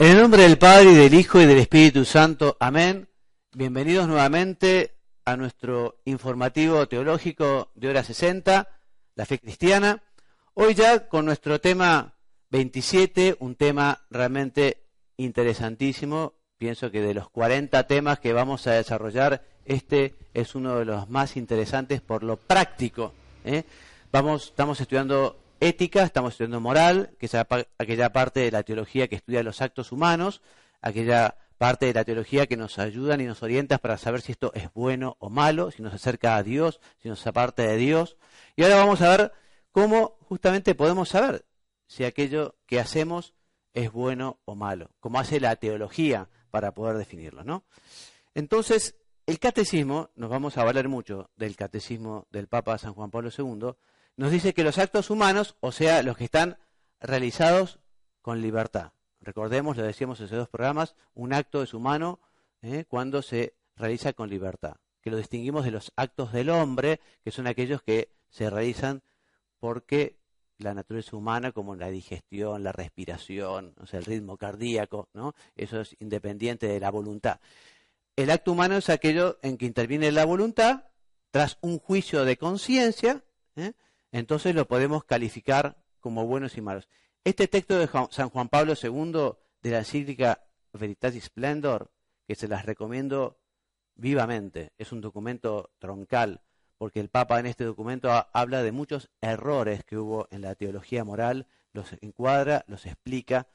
En el nombre del Padre y del Hijo y del Espíritu Santo. Amén. Bienvenidos nuevamente a nuestro informativo teológico de hora 60, la fe cristiana. Hoy ya con nuestro tema 27, un tema realmente interesantísimo. Pienso que de los 40 temas que vamos a desarrollar, este es uno de los más interesantes por lo práctico. ¿eh? Vamos, estamos estudiando ética, estamos estudiando moral, que es aquella parte de la teología que estudia los actos humanos, aquella parte de la teología que nos ayudan y nos orienta para saber si esto es bueno o malo, si nos acerca a Dios, si nos aparta de Dios. Y ahora vamos a ver cómo justamente podemos saber si aquello que hacemos es bueno o malo, cómo hace la teología para poder definirlo, ¿no? Entonces, el catecismo, nos vamos a valer mucho del catecismo del Papa San Juan Pablo II, nos dice que los actos humanos, o sea, los que están realizados con libertad. Recordemos, lo decíamos en esos dos programas, un acto es humano ¿eh? cuando se realiza con libertad, que lo distinguimos de los actos del hombre, que son aquellos que se realizan porque la naturaleza humana, como la digestión, la respiración, o sea, el ritmo cardíaco, ¿no? eso es independiente de la voluntad. El acto humano es aquello en que interviene la voluntad tras un juicio de conciencia, ¿eh? Entonces lo podemos calificar como buenos y malos. Este texto de San Juan Pablo II de la encíclica Veritatis Splendor, que se las recomiendo vivamente, es un documento troncal, porque el Papa en este documento habla de muchos errores que hubo en la teología moral, los encuadra, los explica.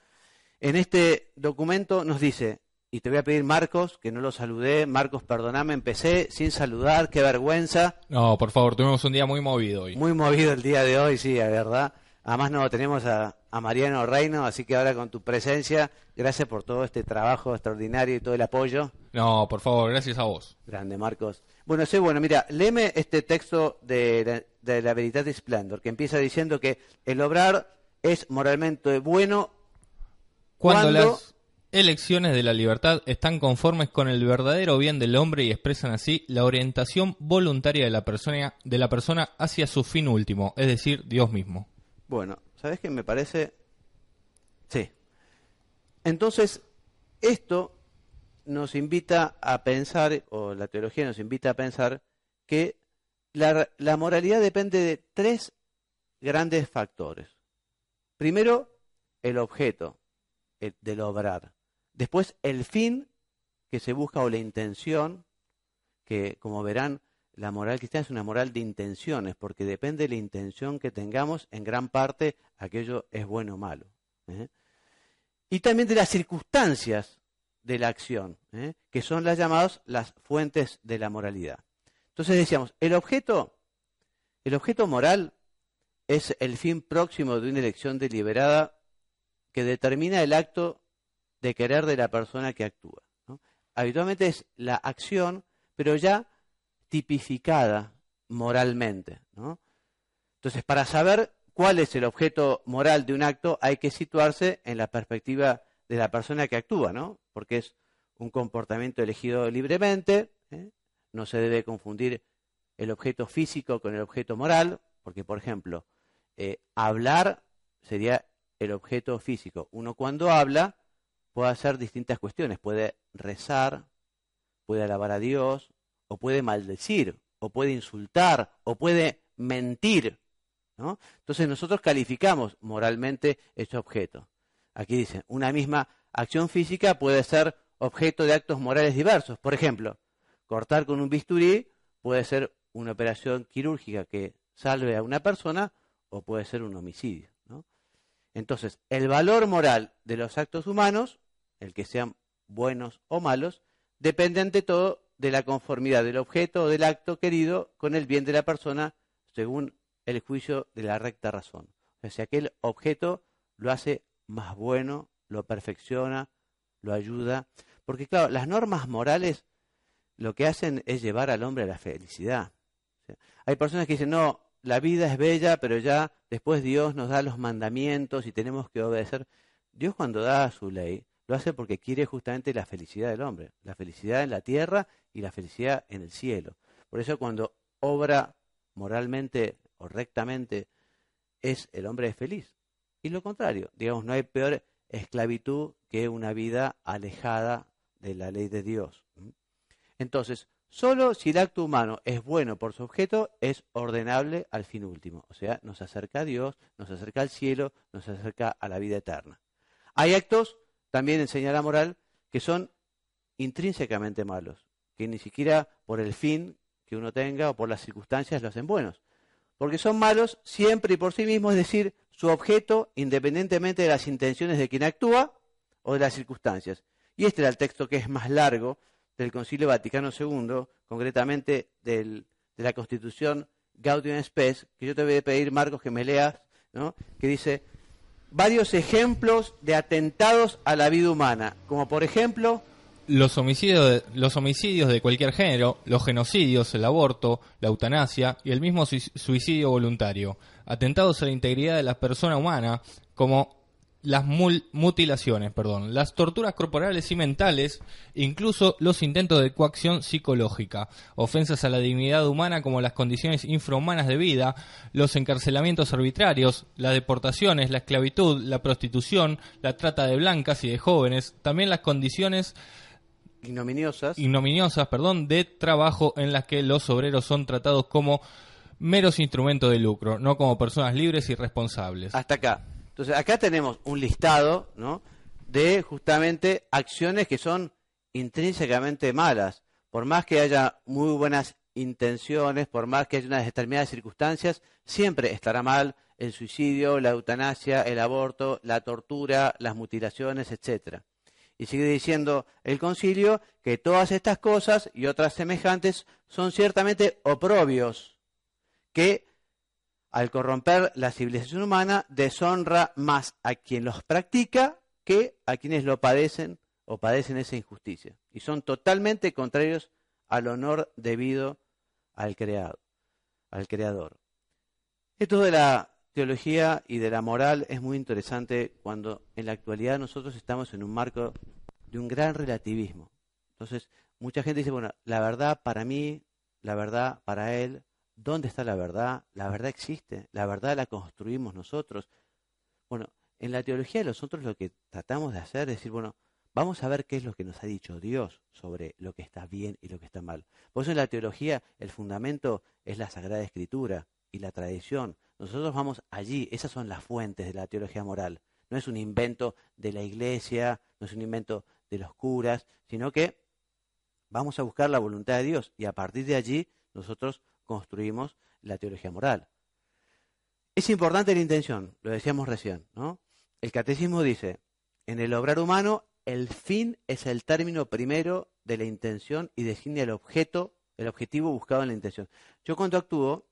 En este documento nos dice, y te voy a pedir, Marcos, que no lo saludé. Marcos, perdoname, empecé sin saludar, qué vergüenza. No, por favor, tuvimos un día muy movido hoy. Muy movido el día de hoy, sí, es verdad. Además no tenemos a, Mariano Reino, así que ahora con tu presencia, gracias por todo este trabajo extraordinario y todo el apoyo. No, por favor, gracias a vos. Grande, Marcos. Bueno, sí, bueno, mira, léeme este texto de, de la Splendor, que empieza diciendo que el obrar es moralmente bueno cuando, las elecciones de la libertad están conformes con el verdadero bien del hombre y expresan así la orientación voluntaria de la persona, de la persona hacia su fin último, es decir, Dios mismo. Bueno, ¿sabes qué me parece? Sí. Entonces, esto nos invita a pensar, o la teología nos invita a pensar, que la, moralidad depende de tres grandes factores. Primero, el objeto el, del obrar. Después el fin que se busca o la intención, que como verán, la moral cristiana es una moral de intenciones, porque depende de la intención que tengamos, en gran parte aquello es bueno o malo. ¿eh? Y también de las circunstancias de la acción, ¿eh? que son las llamadas las fuentes de la moralidad. Entonces decíamos, el objeto, el objeto moral es el fin próximo de una elección deliberada que determina el acto de querer de la persona que actúa. Habitualmente es la acción, pero ya tipificada moralmente. Entonces, para saber cuál es el objeto moral de un acto, hay que situarse en la perspectiva de la persona que actúa, ¿no? Porque es un comportamiento elegido libremente, ¿eh? no se debe confundir el objeto físico con el objeto moral, porque, por ejemplo, eh, hablar sería el objeto físico. Uno cuando habla puede hacer distintas cuestiones. Puede rezar, puede alabar a Dios, o puede maldecir, o puede insultar, o puede mentir. ¿no? Entonces nosotros calificamos moralmente ese objeto. Aquí dice, una misma acción física puede ser objeto de actos morales diversos. Por ejemplo, cortar con un bisturí puede ser una operación quirúrgica que salve a una persona o puede ser un homicidio. Entonces, el valor moral de los actos humanos el que sean buenos o malos, depende ante todo de la conformidad del objeto o del acto querido con el bien de la persona según el juicio de la recta razón. O sea, que el objeto lo hace más bueno, lo perfecciona, lo ayuda. Porque claro, las normas morales lo que hacen es llevar al hombre a la felicidad. hay personas que dicen, no, la vida es bella, pero ya después Dios nos da los mandamientos y tenemos que obedecer. Dios cuando da su ley, lo hace porque quiere justamente la felicidad del hombre, la felicidad en la tierra y la felicidad en el cielo. Por eso cuando obra moralmente o rectamente es el hombre es feliz. Y lo contrario, digamos, no hay peor esclavitud que una vida alejada de la ley de Dios. Entonces, solo si el acto humano es bueno por su objeto, es ordenable al fin último. O sea, nos acerca a Dios, nos acerca al cielo, nos acerca a la vida eterna. Hay actos, también enseña la moral, que son intrínsecamente malos, que ni siquiera por el fin que uno tenga o por las circunstancias lo hacen buenos. Porque son malos siempre y por sí mismos, es decir, su objeto, independientemente de las intenciones de quien actúa o de las circunstancias. Y este era el texto que es más largo del Concilio Vaticano II, concretamente de la Constitución Gaudium Spes, que yo te voy a pedir, Marcos, que me leas, ¿no? que dice varios ejemplos de atentados a la vida humana, como por ejemplo los homicidios, de, los homicidios de cualquier género, los genocidios, el aborto, la eutanasia y el mismo suicidio voluntario, atentados a la integridad de la persona humana, como las mutilaciones, perdón, las torturas corporales y mentales, incluso los intentos de coacción psicológica, ofensas a la dignidad humana como las condiciones infrahumanas de vida, los encarcelamientos arbitrarios, las deportaciones, la esclavitud, la prostitución, la trata de blancas y de jóvenes, también las condiciones ignominiosas, ignominiosas perdón, de trabajo en las que los obreros son tratados como meros instrumentos de lucro, no como personas libres y responsables. Hasta acá. Entonces, acá tenemos un listado ¿no? de justamente acciones que son intrínsecamente malas. Por más que haya muy buenas intenciones, por más que haya unas determinadas circunstancias, siempre estará mal el suicidio, la eutanasia, el aborto, la tortura, las mutilaciones, etcétera. Y sigue diciendo el concilio que todas estas cosas y otras semejantes son ciertamente oprobios, que al corromper la civilización humana, deshonra más a quien los practica que a quienes lo padecen o padecen esa injusticia. Y son totalmente contrarios al honor debido al creado, al creador. Esto de la teología y de la moral es muy interesante cuando en la actualidad nosotros estamos en un marco de un gran relativismo. Entonces, mucha gente dice, bueno, la verdad para mí, la verdad para él, ¿Dónde está la verdad? La verdad existe, la verdad la construimos nosotros. Bueno, en la teología de nosotros lo que tratamos de hacer es decir, bueno, vamos a ver qué es lo que nos ha dicho Dios sobre lo que está bien y lo que está mal. Por eso en la teología el fundamento es la Sagrada Escritura y la tradición. Nosotros vamos allí, esas son las fuentes de la teología moral. No es un invento de la iglesia, no es un invento de los curas, sino que vamos a buscar la voluntad de Dios y a partir de allí nosotros construimos la teología moral. Es importante la intención, lo decíamos recién, ¿no? El catecismo dice, en el obrar humano, el fin es el término primero de la intención y designa el objeto, el objetivo buscado en la intención. Yo cuando actúo,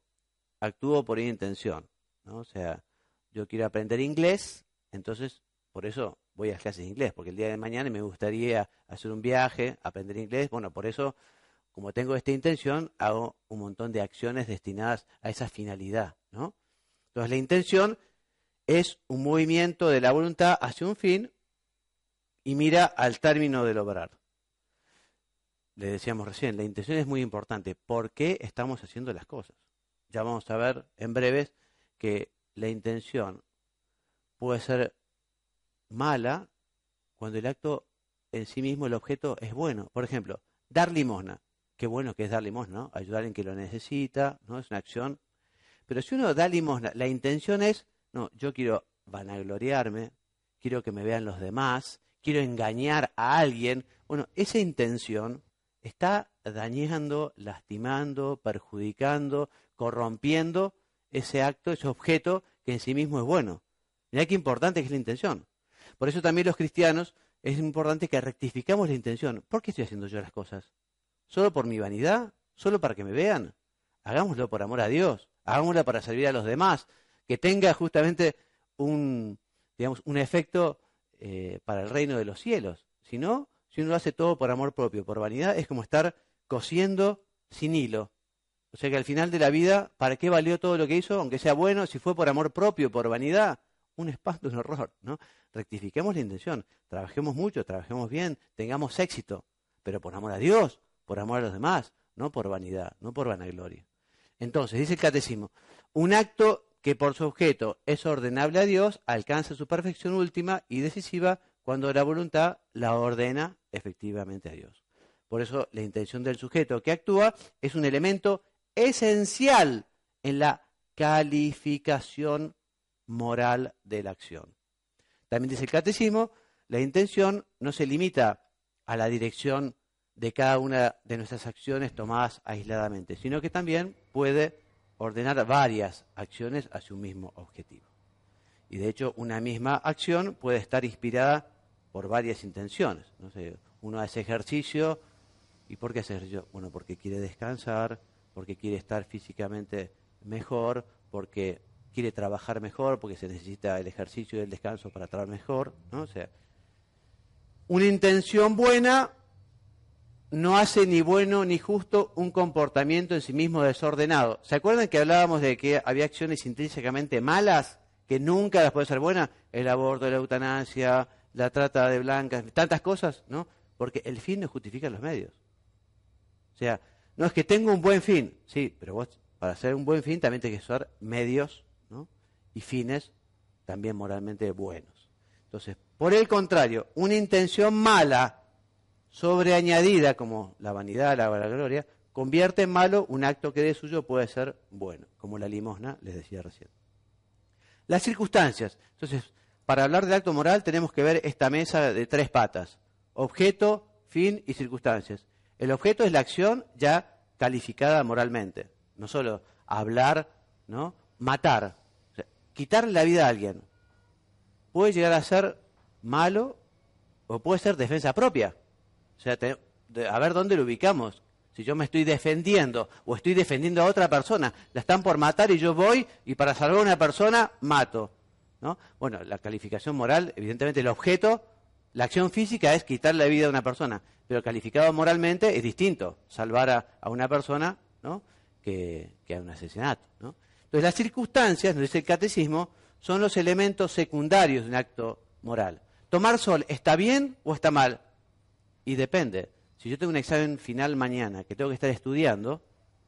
actúo por intención, ¿no? O sea, yo quiero aprender inglés, entonces por eso voy a clases de inglés, porque el día de mañana me gustaría hacer un viaje, aprender inglés, bueno, por eso como tengo esta intención, hago un montón de acciones destinadas a esa finalidad, ¿no? Entonces la intención es un movimiento de la voluntad hacia un fin y mira al término del obrar. Le decíamos recién, la intención es muy importante. ¿Por qué estamos haciendo las cosas? Ya vamos a ver en breves que la intención puede ser mala cuando el acto en sí mismo, el objeto, es bueno. Por ejemplo, dar limosna qué bueno que es dar limosna, ¿no? Ayudar en quien lo necesita, ¿no? Es una acción. Pero si uno da limosna, la intención es, no, yo quiero vanagloriarme, quiero que me vean los demás, quiero engañar a alguien. Bueno, esa intención está dañando, lastimando, perjudicando, corrompiendo ese acto, ese objeto que en sí mismo es bueno. Mira qué importante que es la intención. Por eso también los cristianos es importante que rectificamos la intención. ¿Por qué estoy haciendo yo las cosas? ¿Solo por mi vanidad? ¿Solo para que me vean? Hagámoslo por amor a Dios, hagámoslo para servir a los demás, que tenga justamente un, digamos, un efecto eh, para el reino de los cielos. Si no, si uno lo hace todo por amor propio, por vanidad, es como estar cosiendo sin hilo. O sea que al final de la vida, ¿para qué valió todo lo que hizo? Aunque sea bueno, si fue por amor propio, por vanidad, un espanto, un horror, ¿no? Rectifiquemos la intención, trabajemos mucho, trabajemos bien, tengamos éxito, pero por amor a Dios, por amor a los demás, no por vanidad, no por vanagloria. Entonces, dice el catecismo, un acto que por su objeto es ordenable a Dios, alcanza su perfección última y decisiva cuando la voluntad la ordena efectivamente a Dios. Por eso la intención del sujeto que actúa es un elemento esencial en la calificación moral de la acción. También dice el catecismo, la intención no se limita a la dirección de cada una de nuestras acciones tomadas aisladamente, sino que también puede ordenar varias acciones hacia un mismo objetivo. Y de hecho, una misma acción puede estar inspirada por varias intenciones. Uno hace ejercicio, ¿y por qué hace ejercicio? Bueno, porque quiere descansar, porque quiere estar físicamente mejor, porque quiere trabajar mejor, porque se necesita el ejercicio y el descanso para trabajar mejor. ¿no? O sea, una intención buena no hace ni bueno ni justo un comportamiento en sí mismo desordenado. ¿Se acuerdan que hablábamos de que había acciones intrínsecamente malas que nunca las puede ser buenas? El aborto, la eutanasia, la trata de blancas, tantas cosas, ¿no? Porque el fin no justifica los medios. O sea, no es que tengo un buen fin, sí, pero vos para hacer un buen fin también tienes que usar medios ¿no? y fines también moralmente buenos. Entonces, por el contrario, una intención mala sobreañadida como la vanidad, la gloria, convierte en malo un acto que de suyo puede ser bueno, como la limosna, les decía recién. Las circunstancias. Entonces, para hablar de acto moral tenemos que ver esta mesa de tres patas. Objeto, fin y circunstancias. El objeto es la acción ya calificada moralmente. No solo hablar, ¿no? Matar. quitarle la vida a alguien. Puede llegar a ser malo o puede ser defensa propia. O sea, a ver dónde lo ubicamos. Si yo me estoy defendiendo o estoy defendiendo a otra persona, la están por matar y yo voy y para salvar a una persona mato. ¿no? Bueno, la calificación moral, evidentemente el objeto, la acción física es quitar la vida a una persona, pero calificado moralmente es distinto, salvar a, una persona ¿no? que, que, a un asesinato. ¿no? Entonces las circunstancias, nos dice el catecismo, son los elementos secundarios de un acto moral. ¿Tomar sol está bien o está mal? Y depende. Si yo tengo un examen final mañana que tengo que estar estudiando,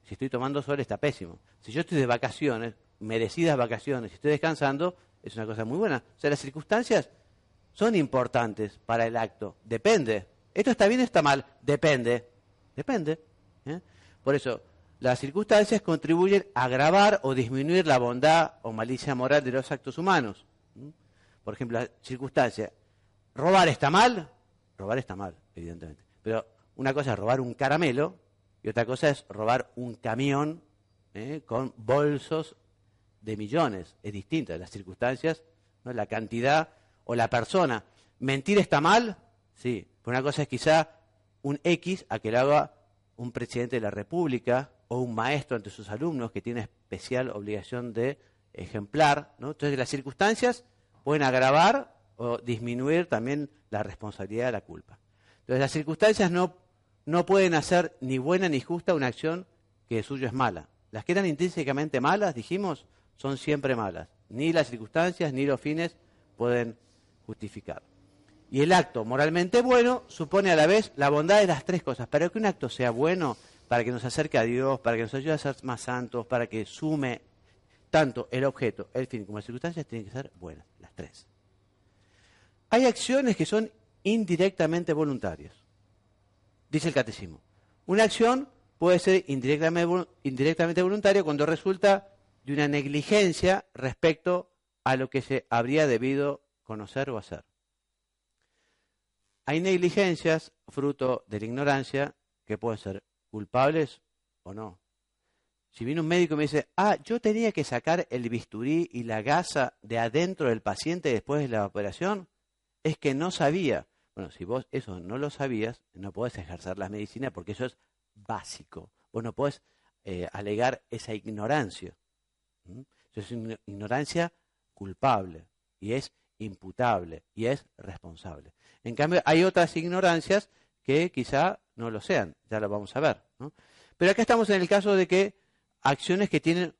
si estoy tomando sol está pésimo. Si yo estoy de vacaciones, merecidas vacaciones, si estoy descansando, es una cosa muy buena. O sea, las circunstancias son importantes para el acto. Depende. ¿Esto está bien o está mal? Depende. Depende. ¿eh? Por eso, las circunstancias contribuyen a agravar o disminuir la bondad o malicia moral de los actos humanos. Por ejemplo, la circunstancia, ¿robar está mal? Robar está mal evidentemente. Pero una cosa es robar un caramelo y otra cosa es robar un camión ¿eh? con bolsos de millones. Es distinta las circunstancias, ¿no? la cantidad o la persona. ¿Mentir está mal? Sí. Pero una cosa es quizá un X a que lo haga un presidente de la República o un maestro ante sus alumnos que tiene especial obligación de ejemplar. ¿no? Entonces las circunstancias pueden agravar o disminuir también la responsabilidad de la culpa. Entonces las circunstancias no, no pueden hacer ni buena ni justa una acción que de suyo es mala. Las que eran intrínsecamente malas, dijimos, son siempre malas. Ni las circunstancias ni los fines pueden justificar. Y el acto moralmente bueno supone a la vez la bondad de las tres cosas. Para que un acto sea bueno, para que nos acerque a Dios, para que nos ayude a ser más santos, para que sume tanto el objeto, el fin como las circunstancias, tienen que ser buenas, las tres. Hay acciones que son indirectamente voluntarios. Dice el catecismo. Una acción puede ser indirectamente, voluntaria cuando resulta de una negligencia respecto a lo que se habría debido conocer o hacer. Hay negligencias fruto de la ignorancia que pueden ser culpables o no. Si viene un médico y me dice, ah, yo tenía que sacar el bisturí y la gasa de adentro del paciente después de la operación, es que no sabía. Bueno, si vos eso no lo sabías, no podés ejercer la medicina porque eso es básico. Vos no podés eh, alegar esa ignorancia. Eso es una ignorancia culpable y es imputable y es responsable. En cambio, hay otras ignorancias que quizá no lo sean, ya lo vamos a ver. Pero acá estamos en el caso de que acciones que tienen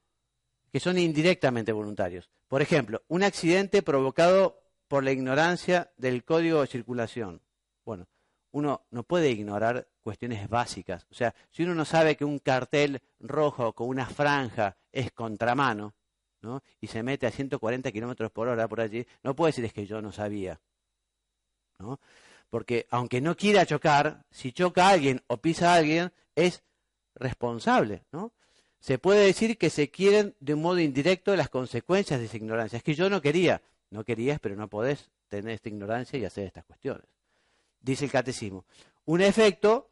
que son indirectamente voluntarios. Por ejemplo, un accidente provocado por la ignorancia del código de circulación. Bueno, uno no puede ignorar cuestiones básicas. O sea, si uno no sabe que un cartel rojo con una franja es contramano, ¿no? y se mete a 140 kilómetros por hora por allí, no puede decir es que yo no sabía. ¿no? Porque aunque no quiera chocar, si choca a alguien o pisa a alguien, es responsable. ¿no? Se puede decir que se quieren de un modo indirecto las consecuencias de esa ignorancia. Es que yo no quería. No querías, pero no podés tener esta ignorancia y hacer estas cuestiones. Dice el catecismo. Un efecto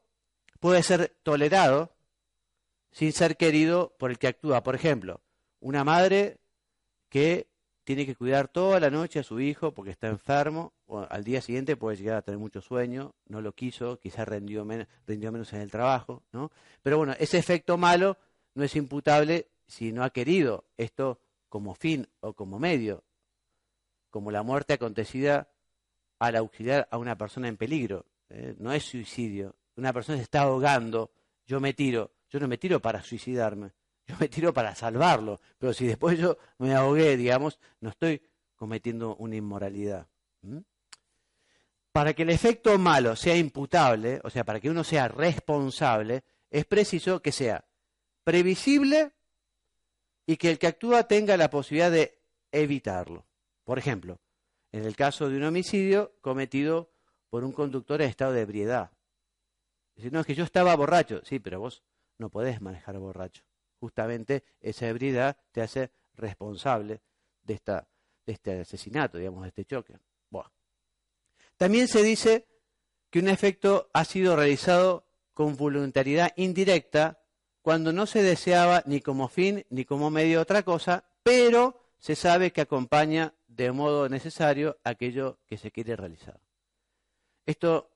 puede ser tolerado sin ser querido por el que actúa. Por ejemplo, una madre que tiene que cuidar toda la noche a su hijo porque está enfermo, al día siguiente puede llegar a tener mucho sueño, no lo quiso, quizás rindió, rindió menos en el trabajo, ¿no? Pero bueno, ese efecto malo no es imputable si no ha querido esto como fin o como medio, como la muerte acontecida al auxiliar a una persona en peligro. ¿eh? no es suicidio. Una persona se está ahogando, yo me tiro. Yo no me tiro para suicidarme, yo me tiro para salvarlo. Pero si después yo me ahogué, digamos, no estoy cometiendo una inmoralidad. Para que el efecto malo sea imputable, o sea, para que uno sea responsable, es preciso que sea previsible y que el que actúa tenga la posibilidad de evitarlo. Por ejemplo, en el caso de un homicidio cometido por un conductor en estado de ebriedad. Dice, no, es que yo estaba borracho. Sí, pero vos no podés manejar borracho. Justamente esa ebriedad te hace responsable de, esta, de este asesinato, digamos, de este choque. También se dice que un efecto ha sido realizado con voluntariedad indirecta cuando no se deseaba ni como fin ni como medio otra cosa, pero se sabe que acompaña de modo necesario aquello que se quiere realizar. Esto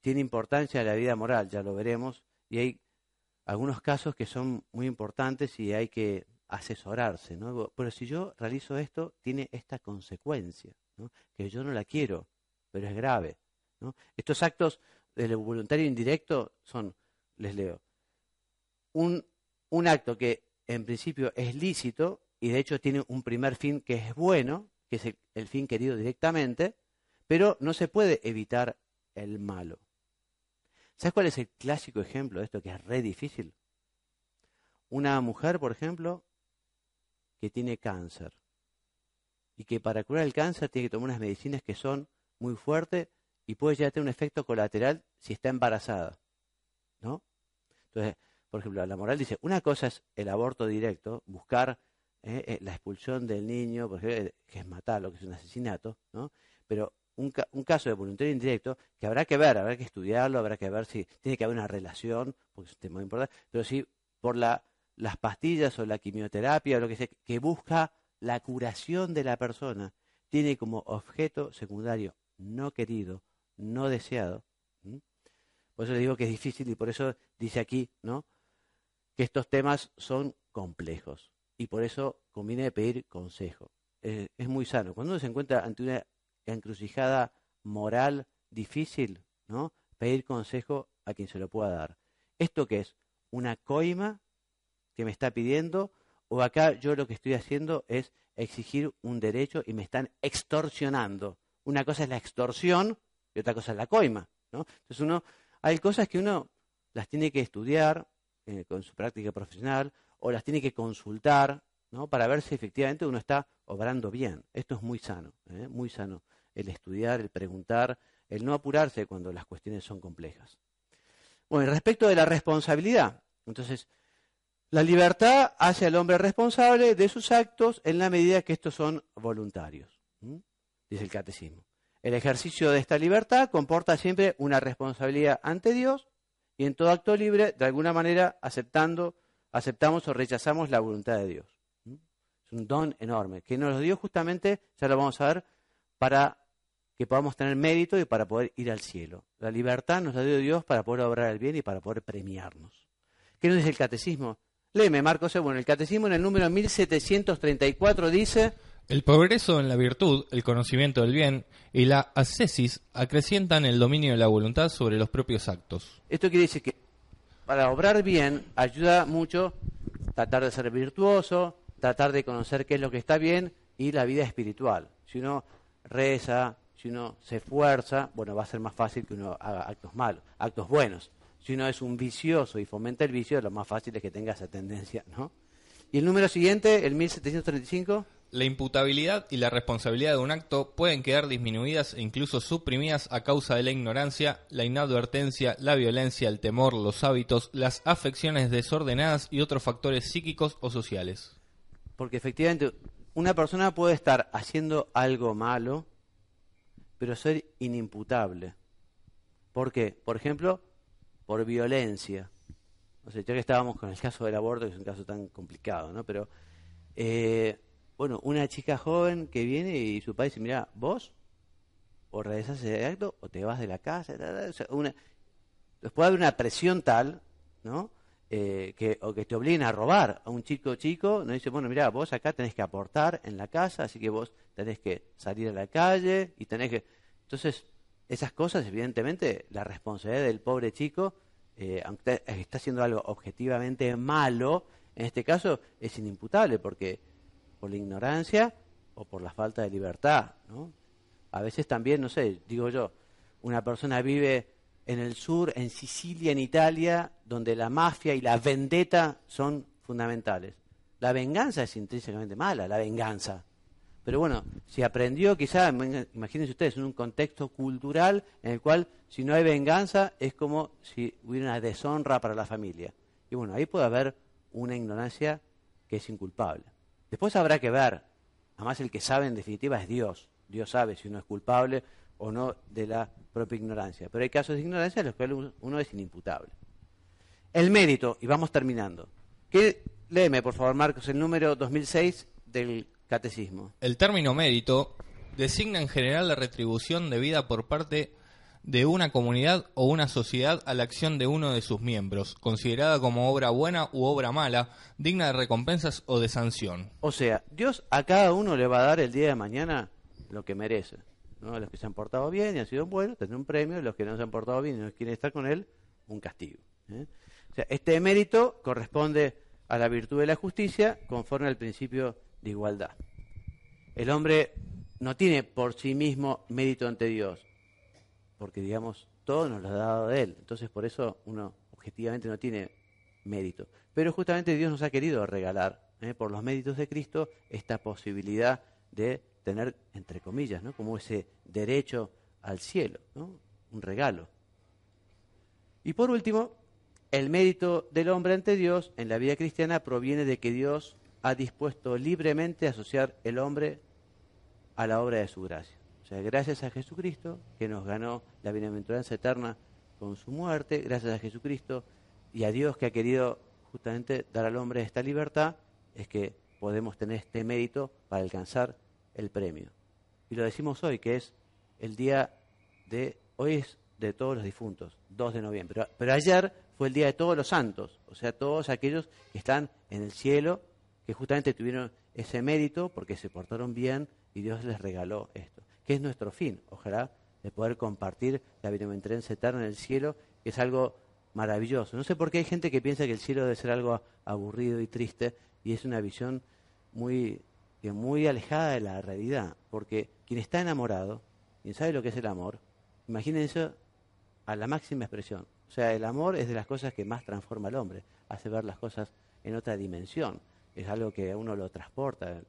tiene importancia en la vida moral, ya lo veremos, y hay algunos casos que son muy importantes y hay que asesorarse, ¿no? Pero si yo realizo esto, tiene esta consecuencia, que yo no la quiero, pero es grave. ¿no? Estos actos del voluntario indirecto son, les leo, un, un acto que en principio es lícito y de hecho tiene un primer fin que es bueno, que es el, fin querido directamente, pero no se puede evitar el malo. ¿Sabes cuál es el clásico ejemplo de esto que es re difícil? Una mujer, por ejemplo, que tiene cáncer y que para curar el cáncer tiene que tomar unas medicinas que son muy fuertes y puede ya tener un efecto colateral si está embarazada. ¿No? Entonces, por ejemplo, la moral dice, una cosa es el aborto directo, buscar ¿eh? Eh, la expulsión del niño, porque que es matarlo, que es un asesinato, ¿no? Pero un, caso de voluntario indirecto que habrá que ver, habrá que estudiarlo, habrá que ver si tiene que haber una relación, porque es un tema muy importante, pero si por la, las pastillas o la quimioterapia o lo que sea, que busca la curación de la persona, tiene como objeto secundario no querido, no deseado. Por eso le digo que es difícil y por eso dice aquí, ¿no? Que estos temas son complejos y por eso conviene pedir consejo. es muy sano. Cuando uno se encuentra ante una encrucijada moral difícil, ¿no? Pedir consejo a quien se lo pueda dar. ¿Esto qué es? ¿Una coima que me está pidiendo? ¿O acá yo lo que estoy haciendo es exigir un derecho y me están extorsionando? Una cosa es la extorsión y otra cosa es la coima, ¿no? Entonces uno, hay cosas que uno las tiene que estudiar eh, con su práctica profesional, o las tiene que consultar ¿no? para ver si efectivamente uno está obrando bien. Esto es muy sano, ¿eh? muy sano. El estudiar, el preguntar, el no apurarse cuando las cuestiones son complejas. Bueno, respecto de la responsabilidad, entonces, la libertad hace al hombre responsable de sus actos en la medida que estos son voluntarios, dice el catecismo. El ejercicio de esta libertad comporta siempre una responsabilidad ante Dios y en todo acto libre, de alguna manera, aceptando aceptamos o rechazamos la voluntad de Dios. Es un don enorme, que nos lo dio justamente, ya lo vamos a ver, para que podamos tener mérito y para poder ir al cielo. La libertad nos la dio Dios para poder obrar el bien y para poder premiarnos. ¿Qué nos dice el catecismo? Léeme, Marcos, bueno, el catecismo en el número 1734 dice... El progreso en la virtud, el conocimiento del bien y la ascesis acrecientan el dominio de la voluntad sobre los propios actos. Esto quiere decir que para obrar bien ayuda mucho tratar de ser virtuoso, tratar de conocer qué es lo que está bien y la vida espiritual. Si uno reza, si uno se esfuerza, bueno, va a ser más fácil que uno haga actos malos, actos buenos. Si uno es un vicioso y fomenta el vicio, lo más fácil es que tenga esa tendencia, ¿no? ¿Y el número siguiente, el 1735? La imputabilidad y la responsabilidad de un acto pueden quedar disminuidas e incluso suprimidas a causa de la ignorancia, la inadvertencia, la violencia, el temor, los hábitos, las afecciones desordenadas y otros factores psíquicos o sociales. Porque efectivamente una persona puede estar haciendo algo malo, pero ser inimputable. ¿Por qué? Por ejemplo, por violencia. O sea, ya que estábamos con el caso del aborto, que es un caso tan complicado, ¿no? Pero eh, bueno, una chica joven que viene y su padre dice, mira, vos o realizas ese acto o te vas de la casa. O sea, una, puede haber una presión tal, ¿no? Eh, que, o que te obliguen a robar a un chico chico, no dice, bueno, mira, vos acá tenés que aportar en la casa, así que vos tenés que salir a la calle y tenés que... Entonces, esas cosas, evidentemente, la responsabilidad del pobre chico, eh, aunque está haciendo algo objetivamente malo, en este caso es inimputable, porque por la ignorancia o por la falta de libertad. ¿no? A veces también, no sé, digo yo, una persona vive en el sur, en Sicilia, en Italia, donde la mafia y la vendetta son fundamentales. La venganza es intrínsecamente mala, la venganza. Pero bueno, si aprendió quizá, imagínense ustedes, en un contexto cultural en el cual si no hay venganza es como si hubiera una deshonra para la familia. Y bueno, ahí puede haber una ignorancia que es inculpable. Después habrá que ver, además el que sabe en definitiva es Dios. Dios sabe si uno es culpable o no de la propia ignorancia. Pero hay casos de ignorancia en los cuales uno es inimputable. El mérito, y vamos terminando. ¿Qué, léeme, por favor, Marcos, el número 2006 del Catecismo. El término mérito designa en general la retribución debida por parte una comunidad o una sociedad a la acción de uno de sus miembros, considerada como obra buena u obra mala, digna de recompensas o de sanción. O sea, Dios a cada uno le va a dar el día de mañana lo que merece. ¿no? Los que se han portado bien y han sido buenos tendrán un premio, los que no se han portado bien y no quieren estar con él, un castigo. ¿eh? O sea, este mérito corresponde a la virtud de la justicia conforme al principio de igualdad. El hombre no tiene por sí mismo mérito ante Dios, porque digamos, todo nos lo ha dado de Él. Entonces por eso uno objetivamente no tiene mérito. Pero justamente Dios nos ha querido regalar, ¿eh? por los méritos de Cristo, esta posibilidad de tener, entre comillas, ¿no? como ese derecho al cielo, ¿no? un regalo. Y por último, el mérito del hombre ante Dios en la vida cristiana proviene de que Dios ha dispuesto libremente asociar el hombre a la obra de su gracia. O sea, gracias a Jesucristo, que nos ganó la bienaventuranza eterna con su muerte, gracias a Jesucristo y a Dios que ha querido justamente dar al hombre esta libertad, es que podemos tener este mérito para alcanzar el premio. Y lo decimos hoy, que es el día de, hoy es de todos los difuntos, 2 de noviembre, pero, pero ayer fue el día de todos los santos, o sea, todos aquellos que están en el cielo, que justamente tuvieron ese mérito porque se portaron bien y Dios les regaló esto que es nuestro fin, ojalá, de poder compartir la bienaventuranza eterna en el cielo, que es algo maravilloso. No sé por qué hay gente que piensa que el cielo debe ser algo aburrido y triste, y es una visión muy, muy alejada de la realidad, porque quien está enamorado, quien sabe lo que es el amor, imagínense a la máxima expresión. O sea, el amor es de las cosas que más transforma al hombre, hace ver las cosas en otra dimensión, es algo que a uno lo transporta.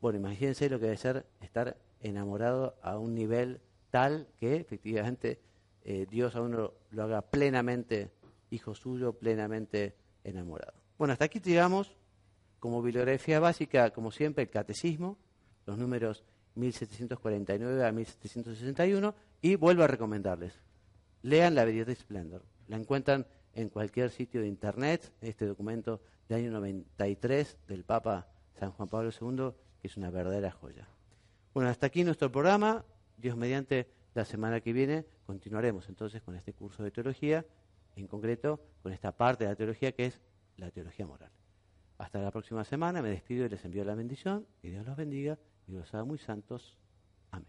Bueno, imagínense lo que debe ser estar enamorado a un nivel tal que efectivamente eh, Dios a uno lo haga plenamente hijo suyo, plenamente enamorado. Bueno, hasta aquí llegamos como bibliografía básica, como siempre, el catecismo, los números 1749 a 1761, y vuelvo a recomendarles, lean la de Splendor, la encuentran en cualquier sitio de internet, este documento del año 93 del Papa San Juan Pablo II, que es una verdadera joya. Bueno, hasta aquí nuestro programa. Dios mediante la semana que viene continuaremos entonces con este curso de teología, en concreto con esta parte de la teología que es la teología moral. Hasta la próxima semana, me despido y les envío la bendición, que Dios los bendiga y los haga muy santos. Amén.